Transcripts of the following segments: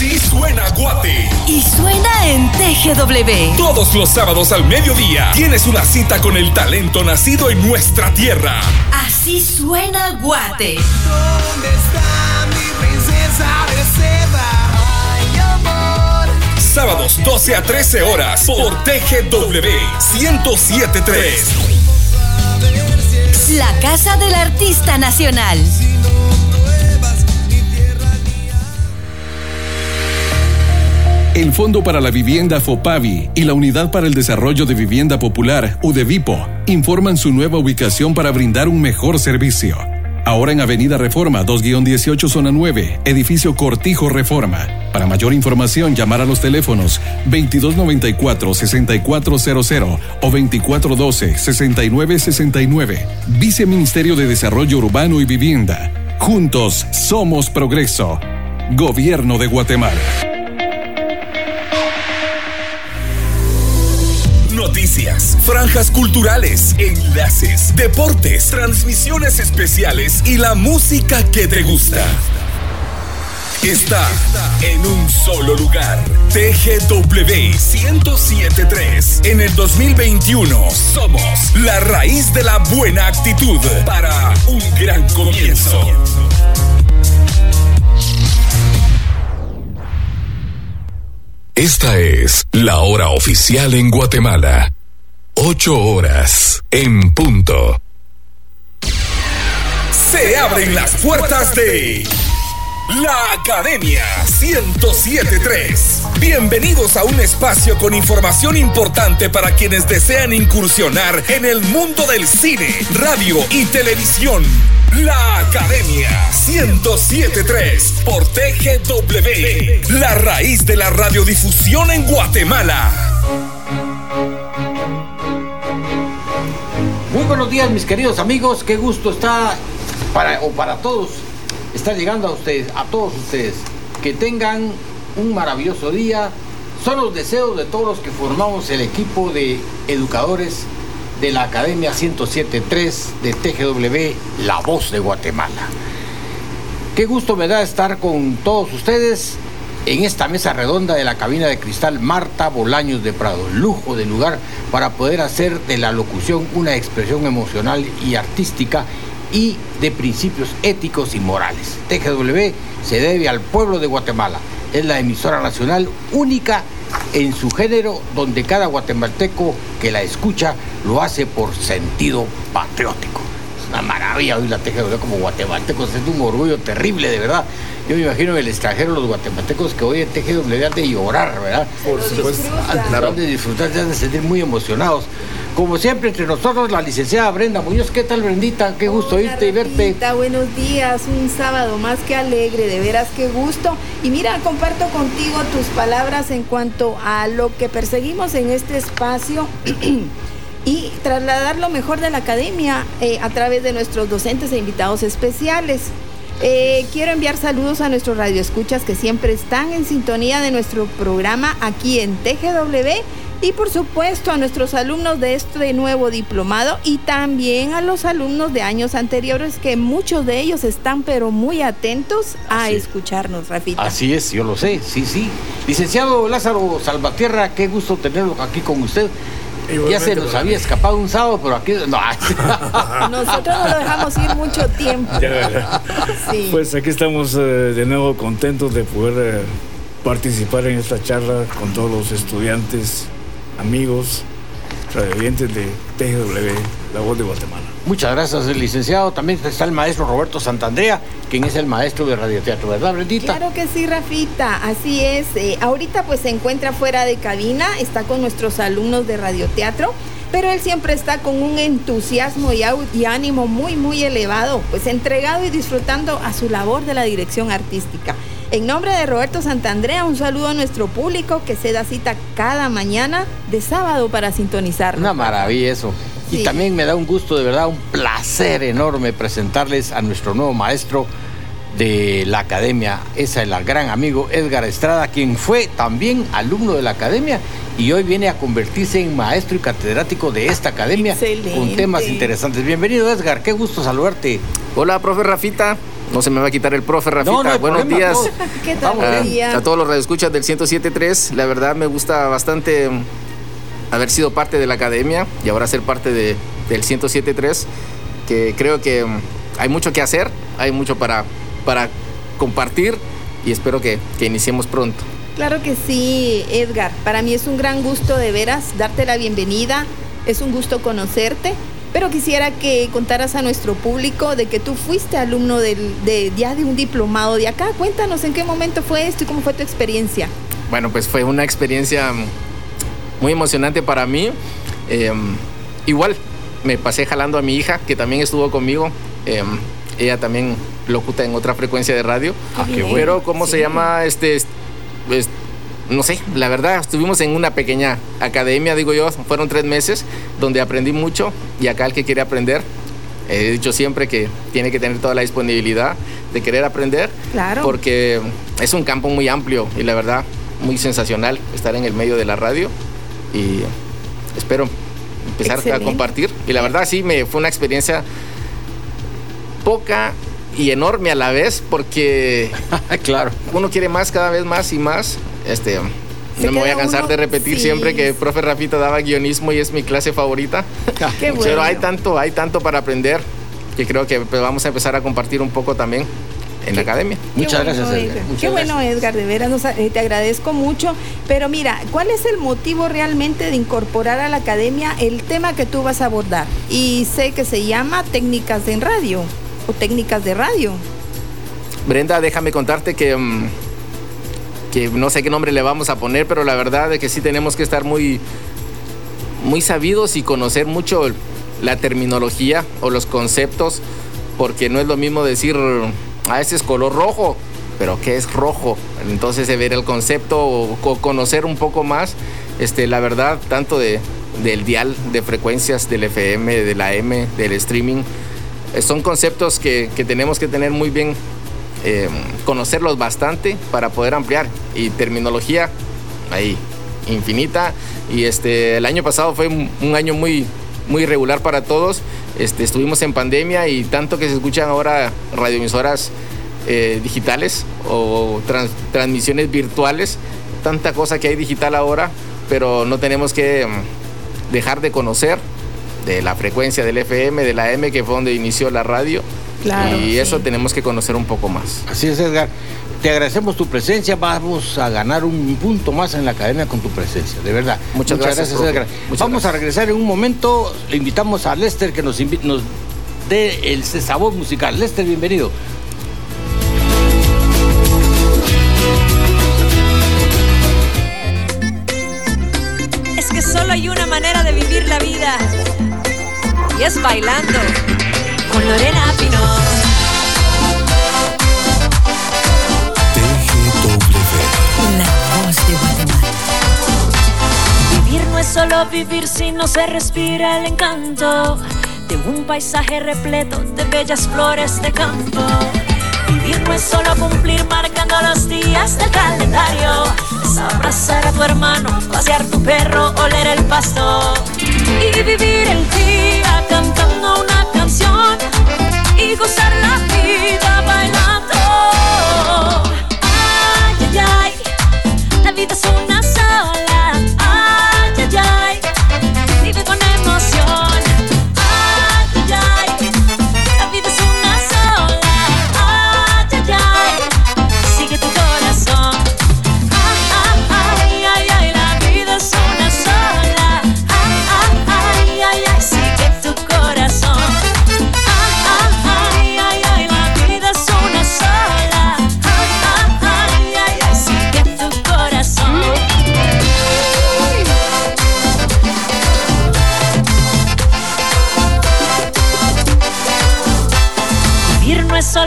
Sí suena Guate. Y suena en TGW. Todos los sábados al mediodía tienes una cita con el talento nacido en nuestra tierra. Así suena Guate. ¿Dónde está mi princesa de seda? Ay, amor. Sábados 12 a 13 horas por TGW 1073. La Casa del Artista Nacional. El Fondo para la Vivienda FOPAVI y la Unidad para el Desarrollo de Vivienda Popular, UDEVIPO, informan su nueva ubicación para brindar un mejor servicio. Ahora en Avenida Reforma 2-18 Zona 9, Edificio Cortijo Reforma. Para mayor información, llamar a los teléfonos 2294-6400 o 2412-6969. Viceministerio de Desarrollo Urbano y Vivienda. Juntos somos progreso. Gobierno de Guatemala. Franjas culturales, enlaces, deportes, transmisiones especiales y la música que te gusta. Está en un solo lugar. TGW 1073. En el 2021 somos la raíz de la buena actitud para un gran comienzo. Esta es la hora oficial en Guatemala. Ocho horas en punto. Se abren las puertas de la Academia 1073. Bienvenidos a un espacio con información importante para quienes desean incursionar en el mundo del cine, radio y televisión. La Academia 1073 por TGW, la raíz de la radiodifusión en Guatemala. Muy buenos días, mis queridos amigos. Qué gusto está para o para todos estar llegando a ustedes, a todos ustedes. Que tengan un maravilloso día. Son los deseos de todos los que formamos el equipo de educadores de la Academia 1073 de TGW, La Voz de Guatemala. Qué gusto me da estar con todos ustedes en esta mesa redonda de la cabina de cristal Marta Bolaños de Prado. Lujo de lugar para poder hacer de la locución una expresión emocional y artística y de principios éticos y morales. TGW se debe al pueblo de Guatemala. Es la emisora nacional única en su género donde cada guatemalteco que la escucha lo hace por sentido patriótico. Es una maravilla oír la TGW como guatemaltecos, es un orgullo terrible, de verdad. Yo me imagino en el extranjero los guatemaltecos que oyen TGW han de llorar, ¿verdad? Por supuesto. Han de disfrutar, se han de sentir muy emocionados. Como siempre, entre nosotros, la licenciada Brenda Muñoz. ¿Qué tal, Brendita? Qué gusto Hola, oírte y verte. Buenos días, un sábado más que alegre, de veras qué gusto. Y mira, comparto contigo tus palabras en cuanto a lo que perseguimos en este espacio y trasladar lo mejor de la academia eh, a través de nuestros docentes e invitados especiales. Eh, quiero enviar saludos a nuestros radioescuchas que siempre están en sintonía de nuestro programa aquí en TGW y por supuesto a nuestros alumnos de este nuevo diplomado y también a los alumnos de años anteriores que muchos de ellos están pero muy atentos a Así escucharnos, Rafita. Así es, yo lo sé, sí, sí. Licenciado Lázaro Salvatierra, qué gusto tenerlo aquí con usted. ya se nos había escapado un sábado, pero aquí no. Nosotros no lo dejamos ir mucho tiempo. Ya, Sí. Pues aquí estamos eh, de nuevo contentos de poder eh, participar en esta charla con todos los estudiantes, amigos, radioyentes de TGW, La Voz de Guatemala. Muchas gracias, licenciado. También está el maestro Roberto Santandrea, quien es el maestro de radioteatro, ¿verdad, Brendita? Claro que sí, Rafita, así es. Eh, ahorita pues se encuentra fuera de cabina, está con nuestros alumnos de radioteatro, pero él siempre está con un entusiasmo y, ánimo muy, muy elevado, pues entregado y disfrutando a su labor de la dirección artística. En nombre de Roberto Santandrea, un saludo a nuestro público que se da cita cada mañana de sábado para sintonizarnos. Una maravilla eso. Y también me da un gusto, de verdad, un placer enorme presentarles a nuestro nuevo maestro de la academia. Ese es el gran amigo Edgar Estrada, quien fue también alumno de la academia y hoy viene a convertirse en maestro y catedrático de esta academia con temas interesantes. Bienvenido Edgar, qué gusto saludarte. Hola, profe Rafita. No se me va a quitar el profe Rafita. No, no hay Buenos problema, días. ¿Qué tal? Vamos, a, a todos los radioescuchas del 107.3. La verdad me gusta bastante mm, haber sido parte de la academia y ahora ser parte de, del 107.3, que creo que mm, hay mucho que hacer, hay mucho para, para compartir y espero que, que iniciemos pronto. Claro que sí, Edgar. Para mí es un gran gusto de veras darte la bienvenida. Es un gusto conocerte. Pero quisiera que contaras a nuestro público de que tú fuiste alumno del- de, ya de un diplomado de acá. Cuéntanos en qué momento fue esto y cómo fue tu experiencia. Bueno, pues fue una experiencia muy emocionante para mí. Eh, igual, me pasé jalando a mi hija, que también estuvo conmigo. Eh, ella también locuta en otra frecuencia de radio. Qué bueno. Pero, ¿cómo se llama? Este, es- es- no sé, la verdad, estuvimos en una pequeña academia, digo yo, fueron tres meses, donde aprendí mucho. Y acá el que quiere aprender, he dicho siempre que tiene que tener toda la disponibilidad de querer aprender. Claro. Porque es un campo muy amplio y la verdad muy sensacional estar en el medio de la radio y espero empezar Excelente. a compartir. Y la verdad sí me fue una experiencia poca y enorme a la vez porque claro. uno quiere más cada vez más y más. Este, no me voy a cansar uno- de repetir sí. siempre que el profe Rafita daba guionismo y es mi clase favorita. Qué bueno. Pero hay tanto, hay tanto para aprender que creo que pues, vamos a empezar a compartir un poco también en la academia. Qué Muchas bueno, gracias, Edgar. Edgar. Muchas Qué gracias. bueno, Edgar, de veras, nos- eh, te agradezco mucho. Pero mira, ¿cuál es el motivo realmente de incorporar a la academia el tema que tú vas a abordar? Y sé que se llama técnicas en radio o técnicas de radio. Brenda, déjame contarte que, mm, que no sé qué nombre le vamos a poner, pero la verdad es que sí tenemos que estar muy, muy sabidos y conocer mucho la terminología o los conceptos, porque no es lo mismo decir, ah, ese es color rojo, pero ¿qué es rojo? Entonces, de ver el concepto o co- conocer un poco más, este, la verdad, tanto de, del dial de frecuencias, del FM, del AM, del streaming, eh, son conceptos que, que tenemos que tener muy bien, eh, conocerlos bastante para poder ampliar. Y terminología, ahí, infinita. Y este, el año pasado fue un, año muy, muy irregular para todos. Este, estuvimos en pandemia y tanto que se escuchan ahora radioemisoras eh, digitales o trans- transmisiones virtuales, tanta cosa que hay digital ahora, pero no tenemos que mm, dejar de conocer de la frecuencia del FM, de la M, que fue donde inició la radio. Claro, y sí. eso tenemos que conocer un poco más. Así es, Edgar. Te agradecemos tu presencia. Vamos a ganar un punto más en la academia con tu presencia, de verdad. Muchas gracias. Edgar. Muchas Vamos a regresar en un momento. Le invitamos a Lester que nos, nos dé el sabor musical. Lester, bienvenido. Es que solo hay una manera de vivir la vida y es bailando Lorena Pinot. La voz de Guatemala. Vivir no es solo vivir si no se respira el encanto de un paisaje repleto de bellas flores de campo. Vivir no es solo cumplir marcando los días del calendario. Es abrazar a tu hermano, pasear tu perro, oler el pasto. Y vivir el día cantando una canción y gozar la vida bailando. Ay, ay, ay, la vida es una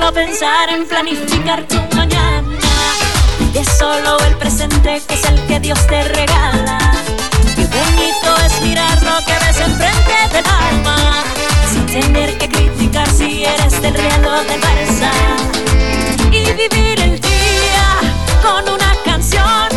solo pensar en planificar tu mañana. Es solo el presente que es el que Dios te regala. Qué bonito es mirar lo que ves enfrente del alma. Sin tener que criticar si eres del real o del Barça. Y vivir el día con una canción.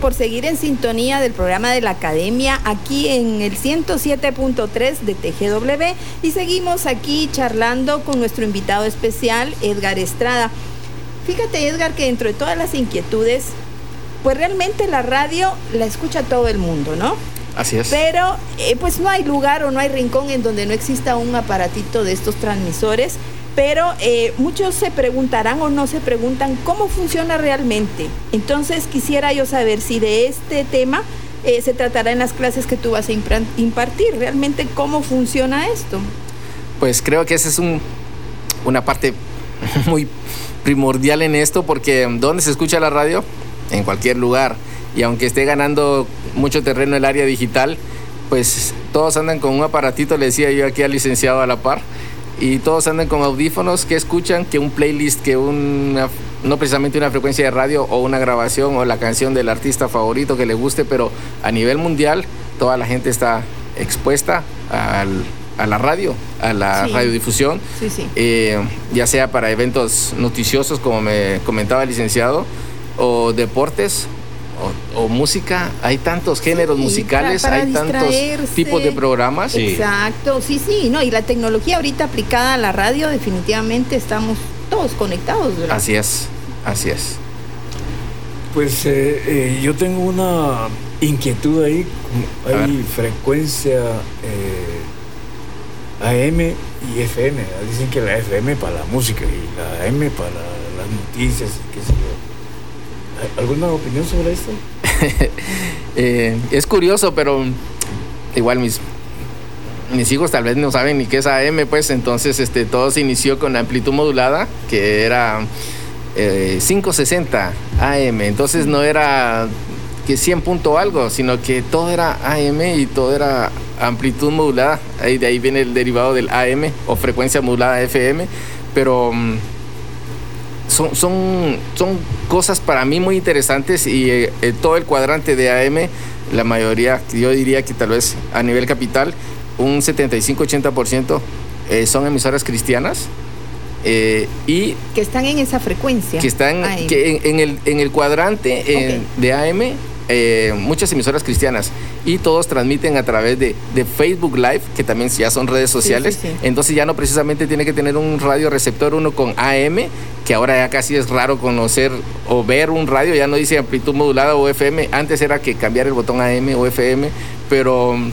Por seguir en sintonía del programa de la Academia aquí en el 107.3 de TGW y seguimos aquí charlando con nuestro invitado especial Edgar Estrada. Fíjate Edgar que dentro de todas las inquietudes, pues realmente la radio la escucha todo el mundo, ¿no? Así es. Pero eh, pues no hay lugar o no hay rincón en donde no exista un aparatito de estos transmisores. Pero eh, muchos se preguntarán o no se preguntan cómo funciona realmente. Entonces quisiera yo saber si de este tema eh, se tratará en las clases que tú vas a impartir. Realmente cómo funciona esto. Pues creo que esa es un, una parte muy primordial en esto porque ¿dónde se escucha la radio? En cualquier lugar. Y aunque esté ganando mucho terreno el área digital, pues todos andan con un aparatito, le decía yo aquí al licenciado a la par, y todos andan con audífonos que escuchan, que un playlist, que una, no precisamente una frecuencia de radio o una grabación o la canción del artista favorito que le guste, pero a nivel mundial toda la gente está expuesta al- a la radio, a la Sí. radiodifusión, Sí, sí. eh, ya sea para eventos noticiosos, como me comentaba el licenciado, o deportes, o, o música. Hay tantos géneros Sí, musicales, para- para hay tantos tipos de programas. Exacto, sí, sí, no, y la tecnología ahorita aplicada a la radio, definitivamente estamos todos conectados, ¿verdad? Así es, así es. Pues eh, eh, yo tengo una inquietud ahí. Hay frecuencia eh, AM y FM. ¿verdad? Dicen que la FM para la música y la AM para las noticias y qué sé yo. ¿Hay ¿Alguna opinión sobre esto? Eh, es curioso, pero igual mis, mis hijos tal vez no saben ni qué es AM, pues entonces este, todo se inició con amplitud modulada, que era eh, 560 AM, entonces no era que 100 punto algo, sino que todo era AM y todo era amplitud modulada, ahí, de ahí viene el derivado del AM o frecuencia modulada FM, pero... mm, son, son, son cosas para mí muy interesantes y eh, eh, todo el cuadrante de AM, la mayoría, yo diría que tal vez a nivel capital, un 75-80% eh, son emisoras cristianas eh, y Que están en esa frecuencia. que están que en, en el, en el cuadrante de AM, eh, muchas emisoras cristianas y todos transmiten a través de, de Facebook Live, que también ya son redes sociales. sí, sí. Entonces ya no precisamente tiene que tener un radio receptor uno con AM, que ahora ya casi es raro conocer o ver un radio, ya no dice amplitud modulada o FM. Antes era que cambiar el botón AM o FM, pero mm,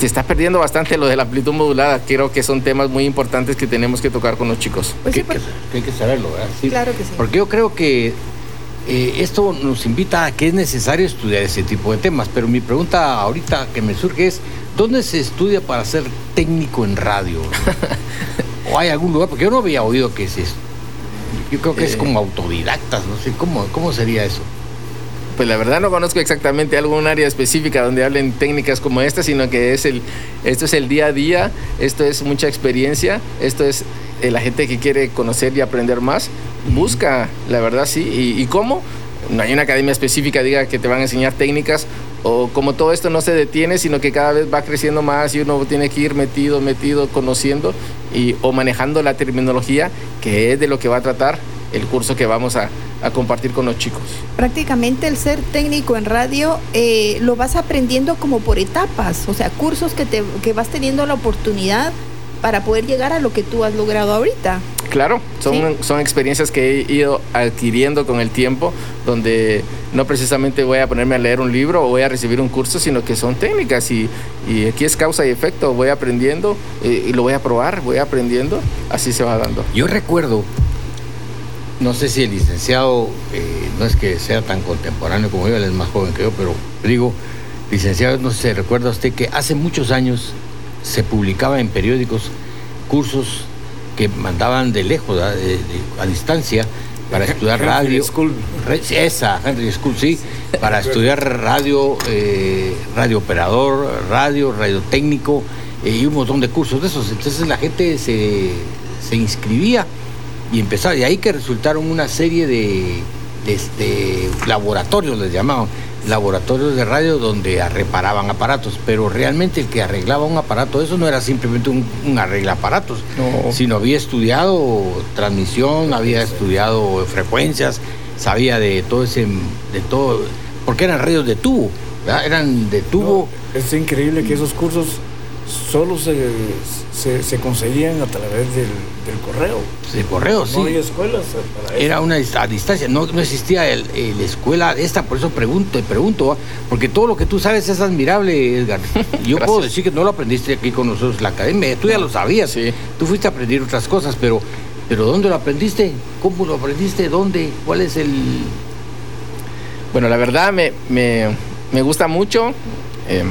se está perdiendo bastante lo de la amplitud modulada. Creo que son temas muy importantes que tenemos que tocar con los chicos. Pues que, sí, pues, que- que hay que saberlo, ¿verdad? Sí. Claro que sí. Porque yo creo que eh, esto nos invita a que es necesario estudiar ese tipo de temas. Pero mi pregunta ahorita que me surge es, ¿dónde se estudia para ser técnico en radio? ¿O hay algún lugar? Porque yo no había oído que es eso. Yo creo que es Eh. como autodidactas, no sé, ¿cómo, cómo sería eso? Pues la verdad no conozco exactamente algún área específica donde hablen técnicas como esta, sino que es el, esto es el día a día, esto es mucha experiencia, esto es eh, la gente que quiere conocer y aprender más, busca, la verdad sí. ¿Y, y cómo? No hay una academia específica diga que te van a enseñar técnicas o como todo esto no se detiene, sino que cada vez va creciendo más y uno tiene que ir metido, metido, conociendo y, o manejando la terminología que es de lo que va a tratar el curso que vamos a, a compartir con los chicos. prácticamente el ser técnico en radio eh, lo vas aprendiendo como por etapas, o sea, cursos que, te, que vas teniendo la oportunidad para poder llegar a lo que tú has logrado ahorita. Claro, son, Sí. son experiencias que he ido adquiriendo con el tiempo, donde no precisamente voy a ponerme a leer un libro o voy a recibir un curso, sino que son técnicas y, y aquí es causa y efecto, voy aprendiendo eh, y lo voy a probar, voy aprendiendo, así se va dando. Yo recuerdo, no sé si el licenciado, eh, no es que sea tan contemporáneo como yo, él es más joven que yo, pero digo, licenciado, no sé si recuerda usted que hace muchos años se publicaba en periódicos cursos que mandaban de lejos. De- de- a distancia, para estudiar Henry radio. School. Esa, Henry School, sí, para estudiar radio, eh, radio operador, radio, radio técnico eh, y un montón de cursos de esos. Entonces la gente se, se inscribía y empezaba, y ahí que resultaron una serie de, de, este, laboratorios, les llamaban, laboratorios de radio donde reparaban aparatos, pero realmente el que arreglaba un aparato, eso no era simplemente un, un arregla aparatos, No. sino había estudiado transmisión, había estudiado frecuencias, sabía de todo ese, de todo, porque eran radios de tubo, ¿verdad? eran de tubo. No, es increíble que esos cursos solo se, se, se conseguían a través del, del correo. De correo, sí. No hay escuelas para eso. Era una a distancia, no, no existía el, el escuela esta, por eso pregunto, te pregunto, porque todo lo que tú sabes es admirable, Edgar. Yo puedo decir que no lo aprendiste aquí con nosotros en la academia, tú ya lo sabías, Sí. tú fuiste a aprender otras cosas, pero, pero ¿dónde lo aprendiste? ¿Cómo lo aprendiste? ¿Dónde? ¿Cuál es el...? Bueno, la verdad me, me, me gusta mucho. em,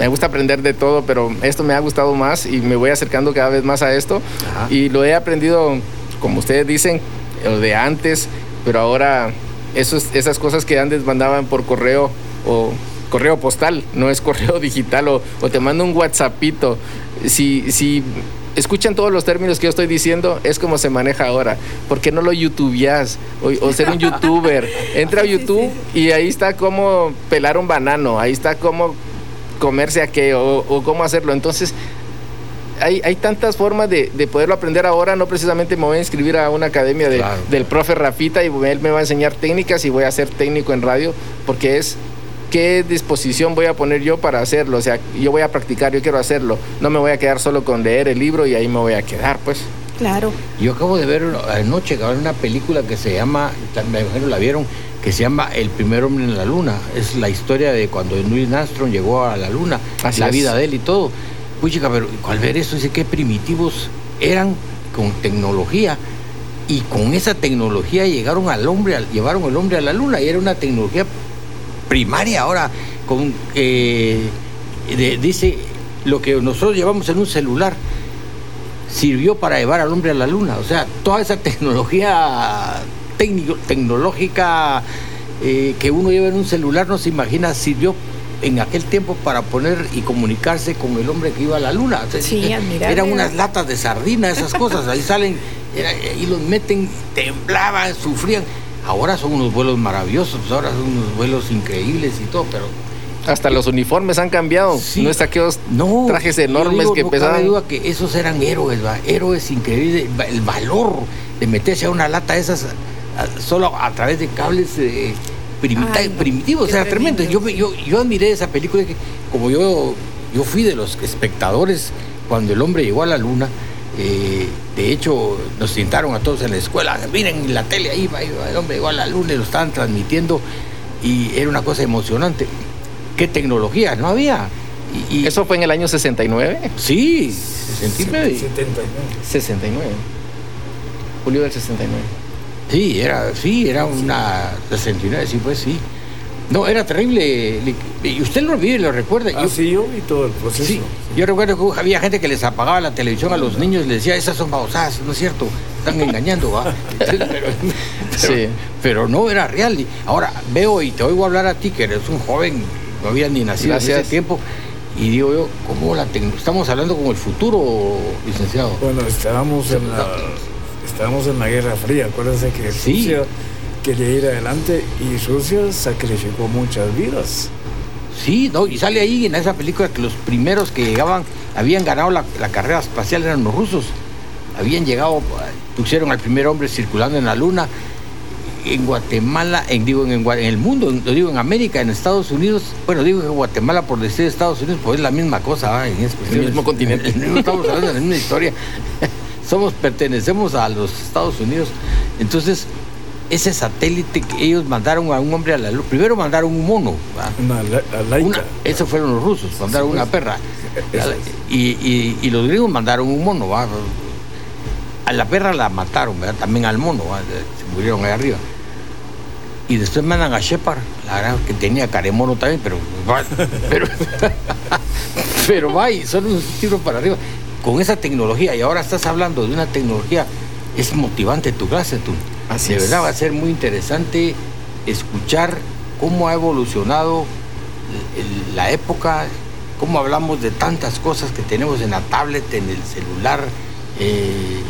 me gusta aprender de todo, pero esto me ha gustado más y me voy acercando cada vez más a esto. Ajá. Y lo he aprendido, como ustedes dicen, lo de antes, pero ahora esos, esas cosas que antes mandaban por correo o correo postal, no es correo digital o, o te mando un WhatsAppito. Si, si escuchan todos los términos que yo estoy diciendo, es como se maneja ahora. ¿Por qué no lo youtubeas o, o ser un youtuber? Entra a YouTube y ahí está cómo pelar un banano, ahí está cómo comerse aquello o, o cómo hacerlo. Entonces, hay, hay tantas formas de, de poderlo aprender ahora. No precisamente me voy a inscribir a una academia de- Claro. del profe Rafita y él me va a enseñar técnicas y voy a ser técnico en radio porque es qué disposición voy a poner yo para hacerlo. O sea, yo voy a practicar, yo quiero hacerlo. No me voy a quedar solo con leer el libro y ahí me voy a quedar, pues. Claro. Yo acabo de ver anoche de ver una película que se llama, me imagino la vieron, que se llama El primer hombre en la luna. Es la historia de cuando Neil Armstrong llegó a la luna, Así la es. vida de él y todo. Puchica, pero al ver eso dice qué primitivos eran con tecnología y con esa tecnología llegaron al hombre, llevaron al hombre a la luna y era una tecnología primaria ahora con eh, de- dice lo que nosotros llevamos en un celular sirvió para llevar al hombre a la luna. O sea, toda esa tecnología técnico, tecnológica eh, que uno lleva en un celular, no se imagina, sirvió en aquel tiempo para poner y comunicarse con el hombre que iba a la luna. O sea, Sí, eh, admirable. Eran unas latas de sardina, esas cosas. Ahí salen, era- y los meten, temblaban, sufrían. Ahora son unos vuelos maravillosos, ahora son unos vuelos increíbles y todo, pero Hasta los uniformes han cambiado. Sí. No es aquellos no, trajes enormes digo, que no cabe pesaban. duda que esos eran héroes, ¿va? héroes increíbles, el valor de meterse a una lata de esas solo a través de cables eh, primita- Ay, no, primitivos, o sea, tremendo. Yo, yo, yo admiré esa película, que como yo, yo fui de los espectadores cuando el hombre llegó a la luna. eh, de hecho, nos sentaron a todos en la escuela. Miren en la tele, ahí va, ahí va, el hombre llegó a la luna y lo estaban transmitiendo. Y era una cosa emocionante. ¿Qué tecnología? No había. Y, y- Eso fue en el año 69. Sí, 69. 79. 69. Julio del 69. Sí, era, sí, era una 69, sí, pues sí. No, era terrible. Y usted lo vive, lo recuerda. Yo- Así yo vi todo el proceso. sí, yo recuerdo que había gente que les apagaba la televisión a los niños y les decía, esas son babosadas, no es cierto, están engañando, ¿va? pero, pero- Sí. pero no era real. Ahora veo y te oigo hablar a ti, que eres un joven, no había ni nacido en Gracias. ese tiempo, y digo yo, ¿cómo la tecno- Estamos hablando como el futuro, licenciado. Bueno, estábamos en la, estábamos en la Guerra Fría. Acuérdense que Sí. Rusia quería ir adelante y Rusia sacrificó muchas vidas. Sí, no, y sale ahí en esa película que los primeros que llegaban habían ganado la, la carrera espacial eran los rusos. Habían llegado, pusieron al primer hombre circulando en la luna. En Guatemala, en, digo en, el mundo, en- lo digo en América, en Estados Unidos, bueno, digo en Guatemala por decir Estados Unidos, pues es la misma cosa, en cuestiones. mismo continente. No estamos hablando de la misma historia. Somos, pertenecemos a los Estados Unidos. Entonces, ese satélite que ellos mandaron a un hombre a la luna, primero mandaron un mono. Una la, la laica. Una, esos fueron los rusos, mandaron Sí, una pues. perra. Y, y- y los griegos mandaron un mono, ¿va? A la perra la mataron, ¿verdad? También al mono, ¿va? se murieron ahí arriba. Y después mandan a Shepard, la que tenía caremono también, pero va, pero, pero va y son unos tiros para arriba. Con esa tecnología, y ahora estás hablando de una tecnología, es motivante tu clase, tú. Así de es. verdad va a ser muy interesante escuchar cómo ha evolucionado el- la época, cómo hablamos de tantas cosas que tenemos en la tablet, en el celular. eh,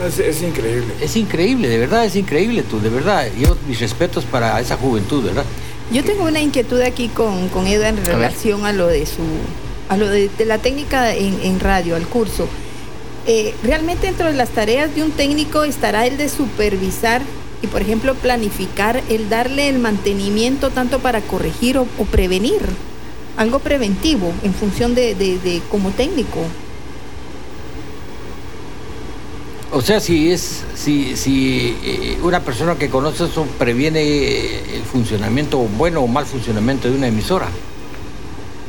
eh, Es, es increíble. es increíble, de verdad es increíble tú, de verdad. Yo mis respetos para esa juventud, ¿verdad? Yo tengo una inquietud aquí con, con Eda en relación a lo de su a lo de, la técnica en, radio, al curso. Eh, realmente dentro de las tareas de un técnico estará el de supervisar y, por ejemplo, planificar, el darle el mantenimiento tanto para corregir o, prevenir, algo preventivo en función de, de- de como técnico. O sea, si es si, si eh, una persona que conoce eso previene el funcionamiento bueno o mal funcionamiento de una emisora.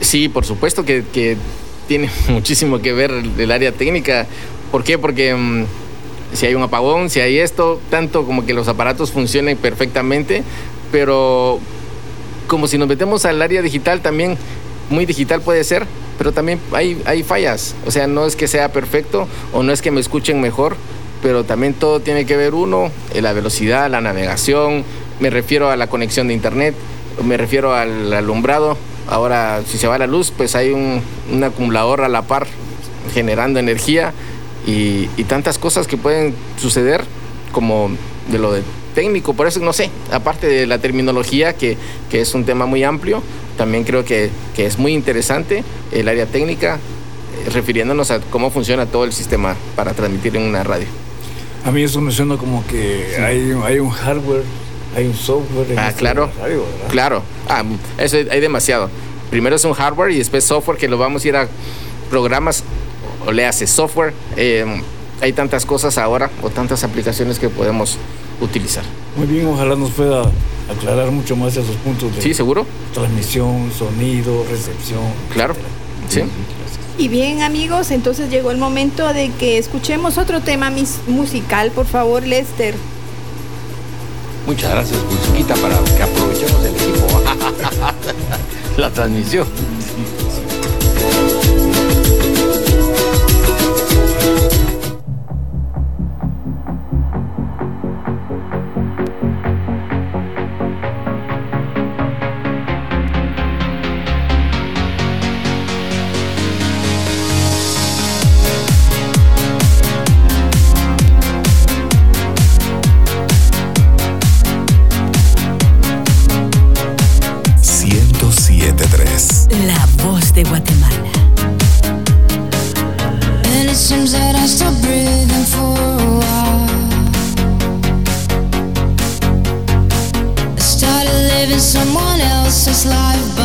Sí, por supuesto que, tiene muchísimo que ver el, área técnica. ¿Por qué? Porque mm, si hay un apagón, si hay esto, tanto como que los aparatos funcionen perfectamente, pero como si nos metemos al área digital también, muy digital puede ser, pero también hay, hay fallas. O sea, no es que sea perfecto o no es que me escuchen mejor, pero también todo tiene que ver uno, la velocidad, la navegación, me refiero a la conexión de internet, me refiero al alumbrado. Ahora, si se va la luz, pues hay un, un acumulador a la par generando energía y, y tantas cosas que pueden suceder como de lo de técnico. Por eso, no sé, aparte de la terminología, que, que es un tema muy amplio, también creo que, que es muy interesante el área técnica, eh, refiriéndonos a cómo funciona todo el sistema para transmitir en una radio. A mí eso me suena como que hay, hay un hardware, hay un software. en Ah, esto claro. Claro. Ah, eso hay demasiado. Primero es un hardware y después software que lo vamos a ir a programas o le hace software. Eh, hay tantas cosas ahora o tantas aplicaciones que podemos utilizar. Muy bien, ojalá nos pueda aclarar mucho más esos puntos de Sí, seguro. transmisión, sonido, recepción. Claro. Sí. Y bien amigos, entonces llegó el momento de que escuchemos otro tema mis- musical, por favor, Lester. Muchas gracias, musiquita, para que aprovechemos el equipo. La transmisión. La voz de Guatemala. And it seems that I'm still breathing for a while. I started living someone else's life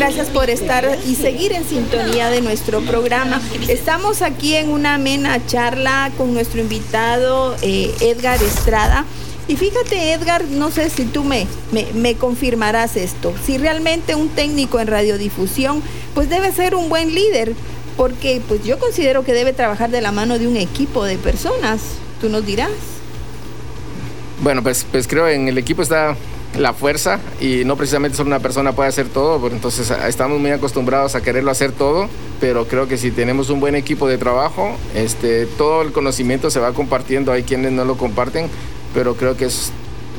gracias por estar y seguir en sintonía de nuestro programa. Estamos aquí en una amena charla con nuestro invitado eh, Edgar Estrada. Y fíjate, Edgar, no sé si tú me, me, me confirmarás esto. Si realmente un técnico en radiodifusión, pues debe ser un buen líder, porque pues yo considero que debe trabajar de la mano de un equipo de personas. Tú nos dirás. Bueno, pues, pues creo en el equipo está la fuerza y no precisamente solo una persona puede hacer todo, porque entonces a- estamos muy acostumbrados a quererlo hacer todo, pero creo que si tenemos un buen equipo de trabajo, este, todo el conocimiento se va compartiendo, hay quienes no lo comparten, pero creo que es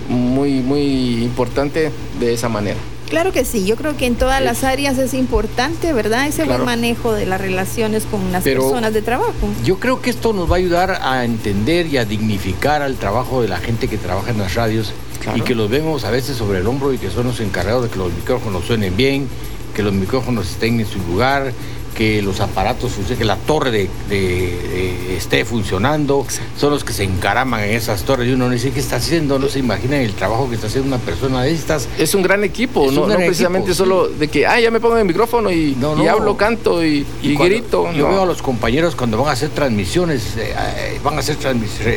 muy, muy importante de esa manera. Claro que sí, yo creo que en todas las áreas es importante, ¿verdad? Ese Claro. buen manejo de las relaciones con las Pero- personas de trabajo. Yo creo que esto nos va a ayudar a entender y a dignificar al trabajo de la gente que trabaja en las radios Claro. y que los vemos a veces sobre el hombro y que son los encargados de que los micrófonos suenen bien, que los micrófonos estén en su lugar, que los aparatos funcionen, que la torre de, de- de- esté funcionando, son los que se encaraman en esas torres y uno no dice qué está haciendo, no se imagina el trabajo que está haciendo una persona de estas. Es un gran equipo, no, un no gran precisamente equipo, solo de que, ah, ya me pongo el micrófono y, No, y no. hablo, canto y, y cuando grito. Yo no. veo a los compañeros cuando van a hacer transmisiones, eh, eh, van a hacer transmisiones,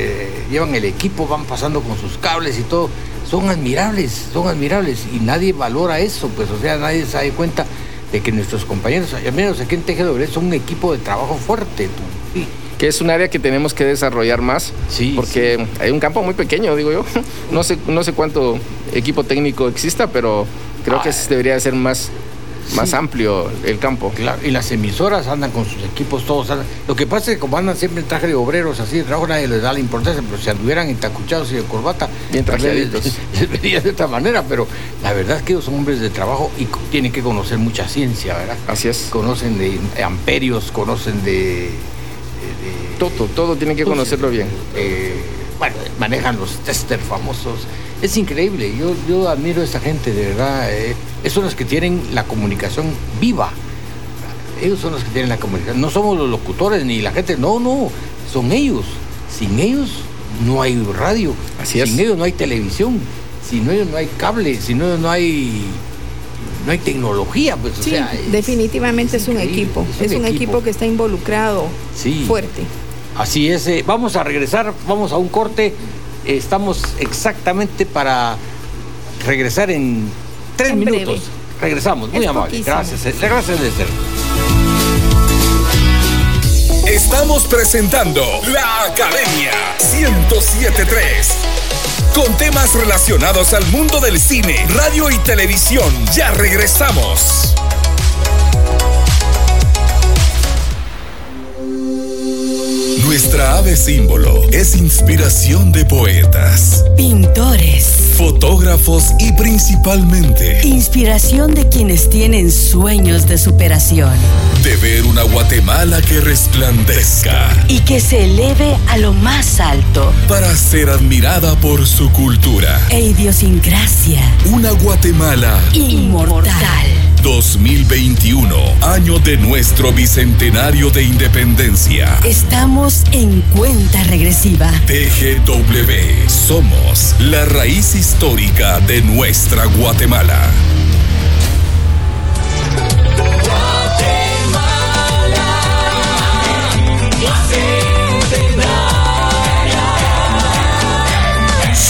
llevan el equipo, van pasando con sus cables y todo. Son admirables, son admirables y nadie valora eso, pues, o sea, nadie se da cuenta de que nuestros compañeros, al menos aquí en TGW, son un equipo de trabajo fuerte. tú. Sí. que es un área que tenemos que desarrollar más, Sí, porque hay un campo muy pequeño, digo yo. No sé, no sé cuánto equipo técnico exista, pero creo que Ah, debería ser más, más sí. amplio el campo. Claro, y las emisoras andan con sus equipos todos. andan- Lo que pasa es que como andan siempre en traje de obreros, así de trabajo, nadie les da la importancia, pero si anduvieran encacuchados y de corbata, Bien trajeaditos. les- les vería de otra manera, pero la verdad es que ellos son hombres de trabajo y tienen que conocer mucha ciencia, ¿verdad? Así es. Conocen de amperios, conocen de... de- de- Todo, todo tienen que conocerlo bien. eh, bueno, manejan los tester famosos. Es increíble, yo, yo admiro a esa gente, de verdad. eh, esos son los que tienen la comunicación viva. Ellos son los que tienen la comunicación. No somos los locutores ni la gente, no, no, son ellos. Sin ellos no hay radio. Así es. Sin ellos no hay televisión. Sin ellos no hay cable. Sin ellos no hay no hay tecnología, pues, o Sí, sea, es- definitivamente es un equipo. Es un equipo que está involucrado Sí. fuerte. Así es, eh, vamos a regresar, vamos a un corte. Estamos exactamente para regresar en tres En breve. minutos. Regresamos, muy Es amable. poquísimo. Gracias, eh, gracias, Lester. Estamos presentando La Academia 1073. Con temas relacionados al mundo del cine, radio y televisión. Ya regresamos. Nuestra ave símbolo es inspiración de poetas, Pintores. fotógrafos y principalmente Inspiración de quienes tienen sueños de superación de ver una Guatemala que resplandezca y que se eleve a lo más alto. para ser admirada por su cultura. E idiosincrasia Una Guatemala inmortal. 2021, año de nuestro bicentenario de independencia. Estamos en cuenta regresiva. TGW, somos la raíz histórica de nuestra Guatemala.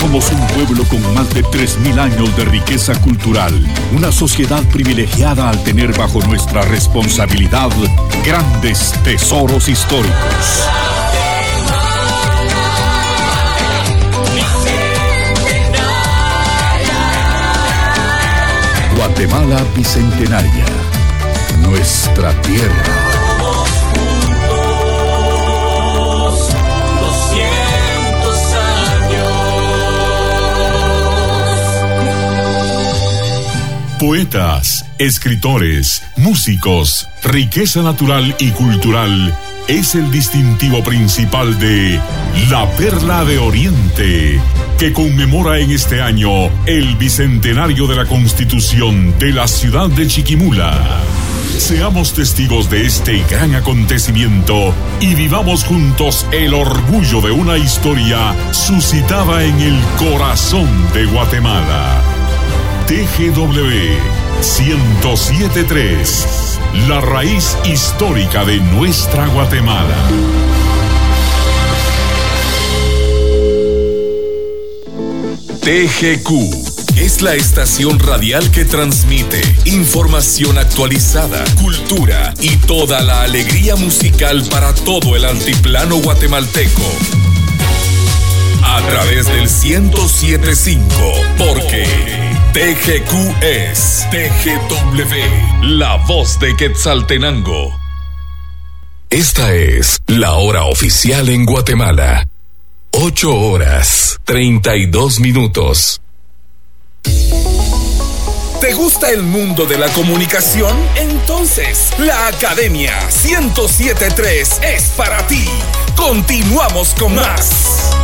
Somos un pueblo con más de 3.000 años de riqueza cultural, una sociedad privilegiada al tener bajo nuestra responsabilidad grandes tesoros históricos. Guatemala Bicentenaria, nuestra tierra. Poetas, escritores, músicos, riqueza natural y cultural es el distintivo principal de La Perla de Oriente, que conmemora en este año el bicentenario de la constitución de la ciudad de Chiquimula. Seamos testigos de este gran acontecimiento y vivamos juntos el orgullo de una historia suscitada en el corazón de Guatemala. TGW 1073. La raíz histórica de nuestra Guatemala. TGQ es la estación radial que transmite información actualizada, cultura y toda la alegría musical para todo el altiplano guatemalteco. A través del 1075, porque TGQ es TGW, la voz de Quetzaltenango. Esta es la hora oficial en Guatemala. 8 horas 32 minutos. ¿Te gusta el mundo de la comunicación? Entonces, la Academia 1073 es para ti. Continuamos con más.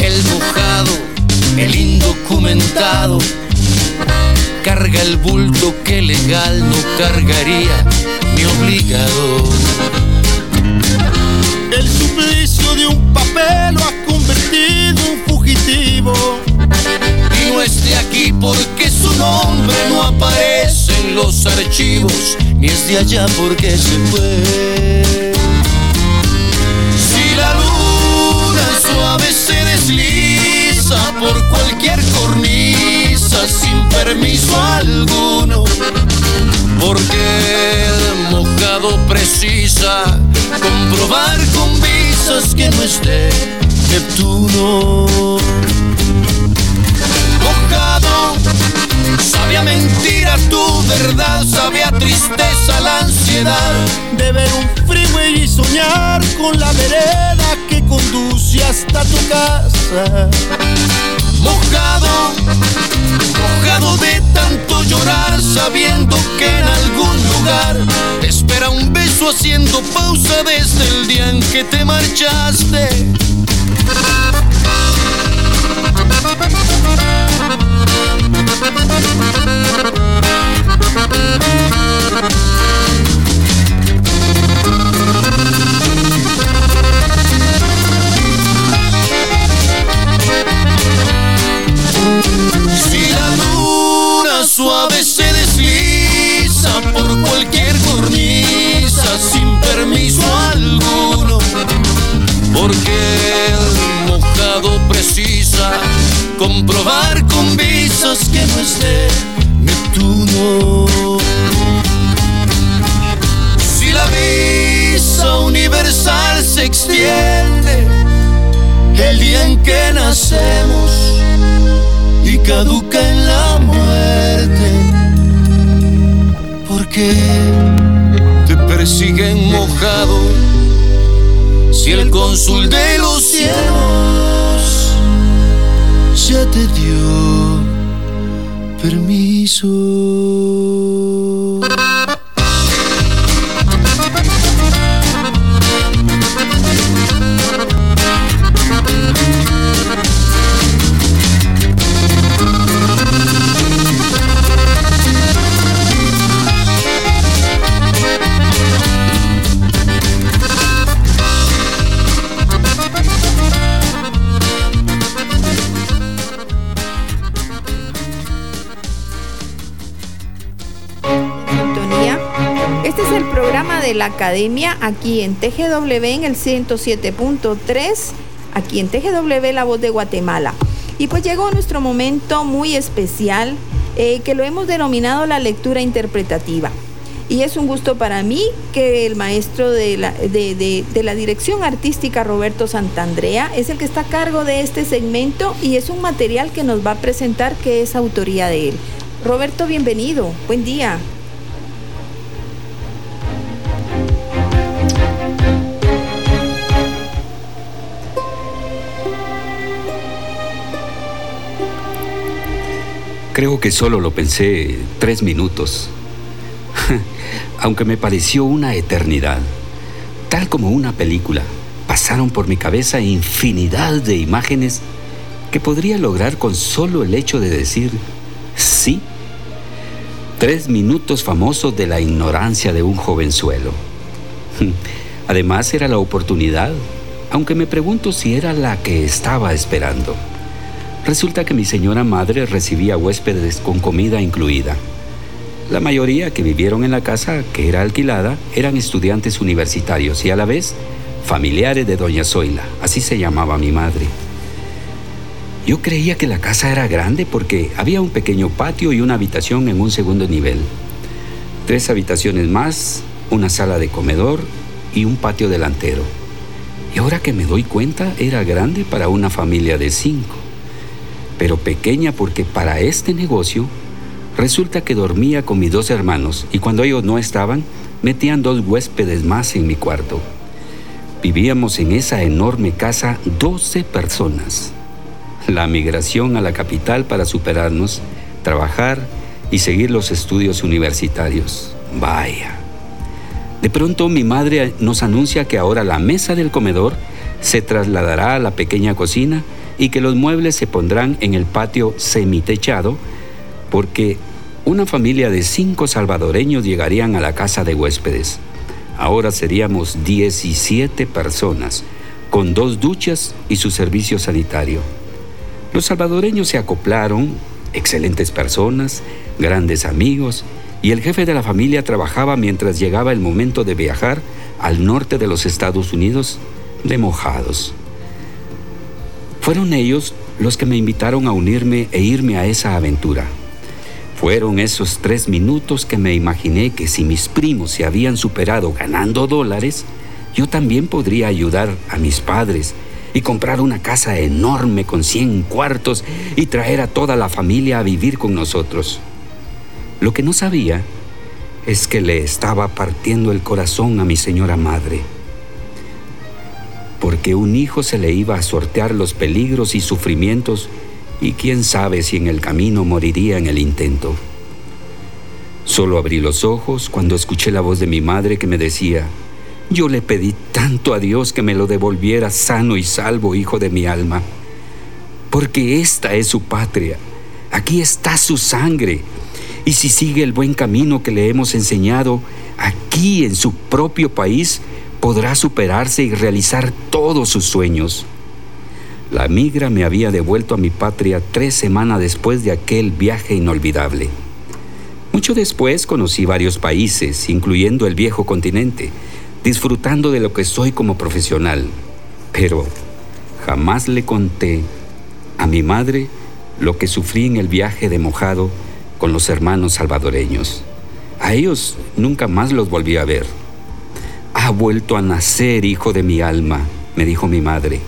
El mojado, el indocumentado, carga el bulto que legal no cargaría ni obligado. El suplicio de un papel lo ha convertido en fugitivo. Y no es de aquí porque su nombre no aparece en los archivos, ni es de allá porque se fue. Si la suave se desliza por cualquier cornisa sin permiso alguno, porque el mojado precisa comprobar con visas que no esté Neptuno. Mojado, sabe a mentira tu verdad, sabe a tristeza la ansiedad. De ver un freeway y soñar con la vereda que conduce hasta tu casa. Mojado, mojado de tanto llorar, sabiendo que en algún lugar espera un beso haciendo pausa desde el día en que te marchaste. Neptuno. Si la visa universal se extiende el día en que nacemos y caduca en la muerte, porque te persiguen mojado si el cónsul de los cielos ya te dio permiso. La Academia aquí en TGW en el 107.3, aquí en TGW La Voz de Guatemala. Y pues llegó nuestro momento muy especial eh, que lo hemos denominado la lectura interpretativa. Y es un gusto para mí que el maestro de la, de, la dirección artística Roberto Santandrea es el que está a cargo de este segmento y es un material que nos va a presentar que es autoría de él. Roberto, bienvenido. Buen día. Creo que solo lo pensé tres minutos, aunque me pareció una eternidad. Tal como una película, pasaron por mi cabeza infinidad de imágenes que podría lograr con solo el hecho de decir sí. Tres minutos famosos de la ignorancia de un jovenzuelo. Además era la oportunidad, aunque me pregunto si era la que estaba esperando. Resulta que mi señora madre recibía huéspedes con comida incluida. La mayoría que vivieron en la casa que era alquilada eran estudiantes universitarios y a la vez familiares de doña Zoila, así se llamaba mi madre. Yo creía que la casa era grande porque había un pequeño patio y una habitación en un segundo nivel. Tres habitaciones más, una sala de comedor y un patio delantero. Y ahora que me doy cuenta, era grande para una familia de cinco pero pequeña porque para este negocio resulta que dormía con mis dos hermanos y cuando ellos no estaban, metían dos huéspedes más en mi cuarto. Vivíamos en esa enorme casa 12 personas. La migración a la capital para superarnos, trabajar y seguir los estudios universitarios. Vaya. De pronto mi madre nos anuncia que ahora la mesa del comedor se trasladará a la pequeña cocina y que los muebles se pondrán en el patio semitechado porque una familia de cinco salvadoreños llegarían a la casa de huéspedes. Ahora seríamos 17 personas, con dos duchas y su servicio sanitario. Los salvadoreños se acoplaron, excelentes personas, grandes amigos, y el jefe de la familia trabajaba mientras llegaba el momento de viajar al norte de los Estados Unidos de mojados. Fueron ellos los que me invitaron a unirme e irme a esa aventura. Fueron esos tres minutos que me imaginé que si mis primos se habían superado ganando dólares, yo también podría ayudar a mis padres y comprar una casa enorme con 100 cuartos y traer a toda la familia a vivir con nosotros. Lo que no sabía es que le estaba partiendo el corazón a mi señora madre porque un hijo se le iba a sortear los peligros y sufrimientos y quién sabe si en el camino moriría en el intento. Solo abrí los ojos cuando escuché la voz de mi madre que me decía, yo le pedí tanto a Dios que me lo devolviera sano y salvo, hijo de mi alma, porque esta es su patria, aquí está su sangre, y si sigue el buen camino que le hemos enseñado, aquí en su propio país, podrá superarse y realizar todos sus sueños. La migra me había devuelto a mi patria tres semanas después de aquel viaje inolvidable. Mucho después conocí varios países, incluyendo el viejo continente, disfrutando de lo que soy como profesional. Pero jamás le conté a mi madre lo que sufrí en el viaje de mojado con los hermanos salvadoreños. A ellos nunca más los volví a ver. Ha vuelto a nacer, hijo de mi alma, me dijo mi madre.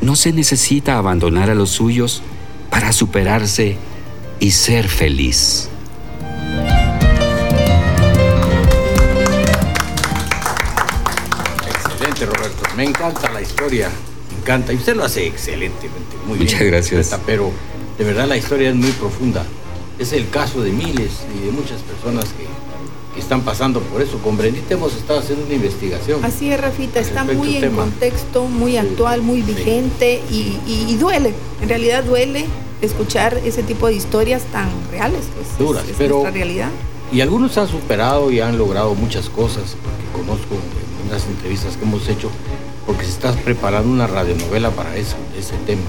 No se necesita abandonar a los suyos para superarse y ser feliz. Excelente, Roberto. Me encanta la historia. Me encanta. Y usted lo hace excelentemente. Muy Muchas bien. gracias. Pero de verdad la historia es muy profunda. es el caso de miles y de muchas personas que, que están pasando por eso. Con Brendita hemos estado haciendo una investigación. Así es, Rafita, está muy en tema. contexto, muy actual, muy vigente y, y- y duele, en realidad duele escuchar ese tipo de historias tan reales. pues, es- Duras, es pero- nuestra realidad. Y algunos han superado y han logrado muchas cosas, porque conozco en unas entrevistas que hemos hecho, porque se está preparando una radionovela para eso, ese tema.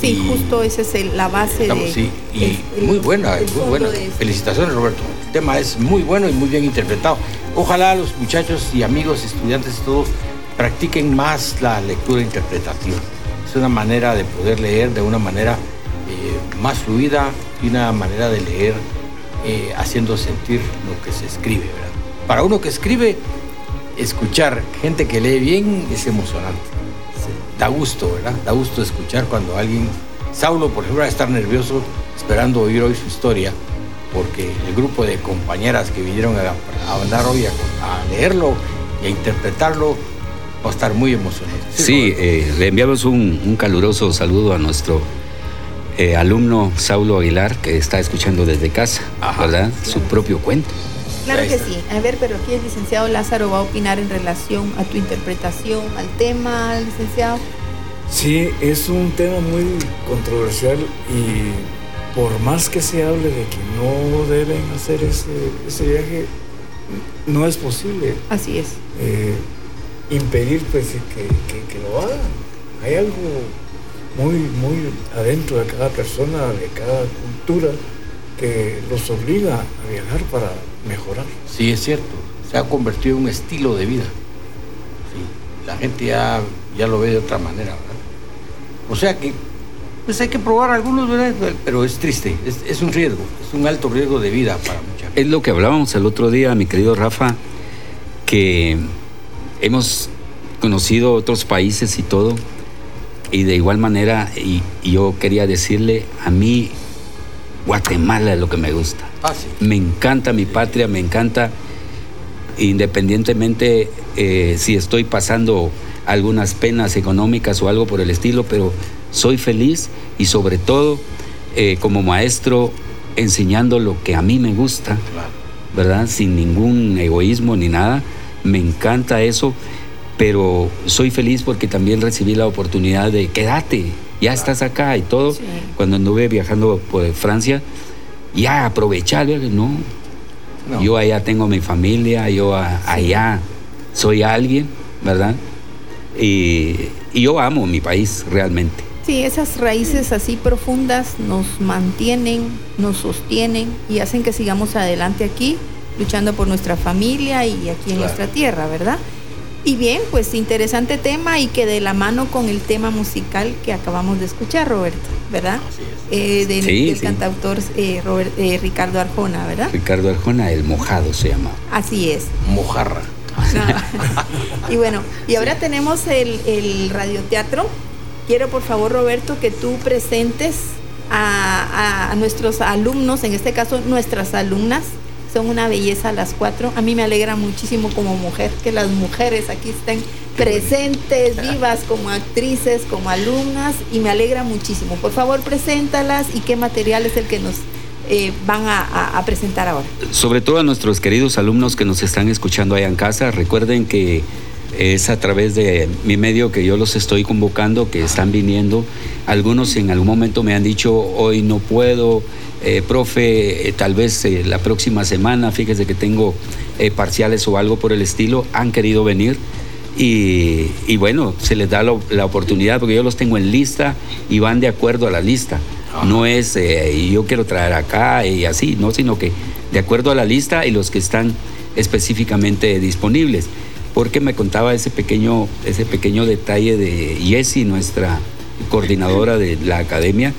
Sí, Y justo esa es el- la base estamos, de... sí, y el- muy buena, el muy buena. Felicitaciones, Roberto. El tema es muy bueno y muy bien interpretado. Ojalá los muchachos y amigos, estudiantes y todos practiquen más la lectura interpretativa. Es una manera de poder leer de una manera eh, más fluida y una manera de leer eh, haciendo sentir lo que se escribe. ¿verdad? Para uno que escribe, escuchar gente que lee bien es emocionante. Da gusto, ¿verdad? Da gusto escuchar cuando alguien, Saulo, por ejemplo, va a estar nervioso esperando oír hoy su historia, porque el grupo de compañeras que vinieron a, a andar hoy a, a leerlo y a interpretarlo va a estar muy emocionante. Sí, eh, le enviamos un, un caluroso saludo a nuestro eh, alumno Saulo Aguilar, que está escuchando desde casa, ¿verdad? Su propio cuento. Claro que sí. A ver, pero aquí el licenciado Lázaro va a opinar en relación a tu interpretación, al tema, licenciado. Sí, es un tema muy controversial y por más que se hable de que no deben hacer ese, ese viaje, no es posible Así es. eh, impedir pues, que, que- que lo hagan. Hay algo muy, muy adentro de cada persona, de cada cultura, que los obliga a viajar para mejorar. Sí, es cierto. Se ha convertido en un estilo de vida. Sí, la gente ya, ya lo ve de otra manera, ¿verdad? O sea que, pues hay que probar algunos, ¿verdad? Pero es triste, es, es un riesgo, es un alto riesgo de vida para mucha gente. Es lo que hablábamos el otro día, mi querido Rafa, que hemos conocido otros países y todo, y de igual manera, y, y yo quería decirle, a mí Guatemala es lo que me gusta. Ah, sí. Me encanta mi patria, me encanta, independientemente eh, si estoy pasando algunas penas económicas o algo por el estilo, pero soy feliz y sobre todo eh, como maestro enseñando lo que a mí me gusta, ¿verdad? Sin ningún egoísmo ni nada. Me encanta eso, pero soy feliz porque también recibí la oportunidad de quédate, ya estás acá y todo. Cuando anduve viajando por Francia, ya aprovechar, no. No. Yo allá tengo mi familia, yo a- allá soy alguien, ¿verdad? Y, y yo amo mi país realmente. Sí, esas raíces así profundas nos mantienen, nos sostienen y hacen que sigamos adelante aquí, luchando por nuestra familia y aquí en Claro. nuestra tierra, ¿verdad? Y bien, pues interesante tema y que de la mano con el tema musical que acabamos de escuchar, Roberto, ¿verdad? Eh, del, Sí, del sí. cantautor eh, Robert- eh, Ricardo Arjona, ¿verdad? Ricardo Arjona, el mojado se llama. Así es. Mojarra. Y bueno, y ahora tenemos el, el radioteatro. Quiero por favor, Roberto, que tú presentes a, a- a nuestros alumnos, en este caso nuestras alumnas. Son una belleza las cuatro. A mí me alegra muchísimo como mujer que las mujeres aquí estén presentes, vivas como actrices, como alumnas, y me alegra muchísimo. Por favor, preséntalas y qué material es el que nos eh, van a- a- a presentar ahora. sobre todo a nuestros queridos alumnos que nos están escuchando allá en casa, recuerden que es a través de mi medio que yo los estoy convocando, que están viniendo. Algunos en algún momento me han dicho, hoy no puedo, eh, profe, eh, tal vez eh, la próxima semana, fíjese que tengo parciales o algo por el estilo, han querido venir. Y, y bueno, se les da la, la oportunidad porque yo los tengo en lista y van de acuerdo a la lista. No es yo quiero traer acá y así, no, sino que de acuerdo a la lista y los que están específicamente disponibles. Porque me contaba ese pequeño, ese pequeño detalle de Jessie, nuestra coordinadora de la academia,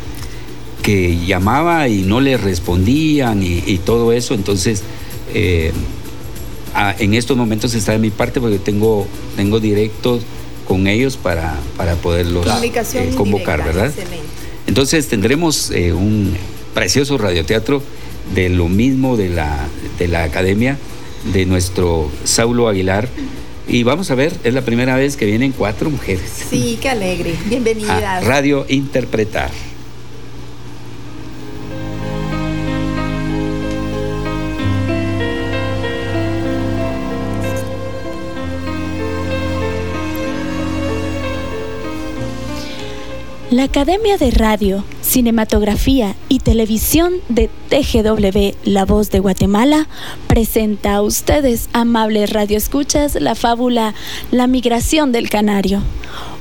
que llamaba y no le respondían y, y todo eso. Entonces, eh, a- en estos momentos está de mi parte porque tengo, tengo directos con ellos para, para poderlos eh, convocar, indirecta, ¿verdad? excelente. Entonces tendremos eh, un precioso radioteatro de lo mismo de la, de la academia de nuestro Saulo Aguilar. Y vamos a ver, es la primera vez que vienen cuatro mujeres Sí, qué alegre. a Bienvenidas. radio interpretar. La Academia de Radio, Cinematografía y Televisión de TGW La Voz de Guatemala presenta a ustedes, amables radioescuchas, la fábula La Migración del Canario,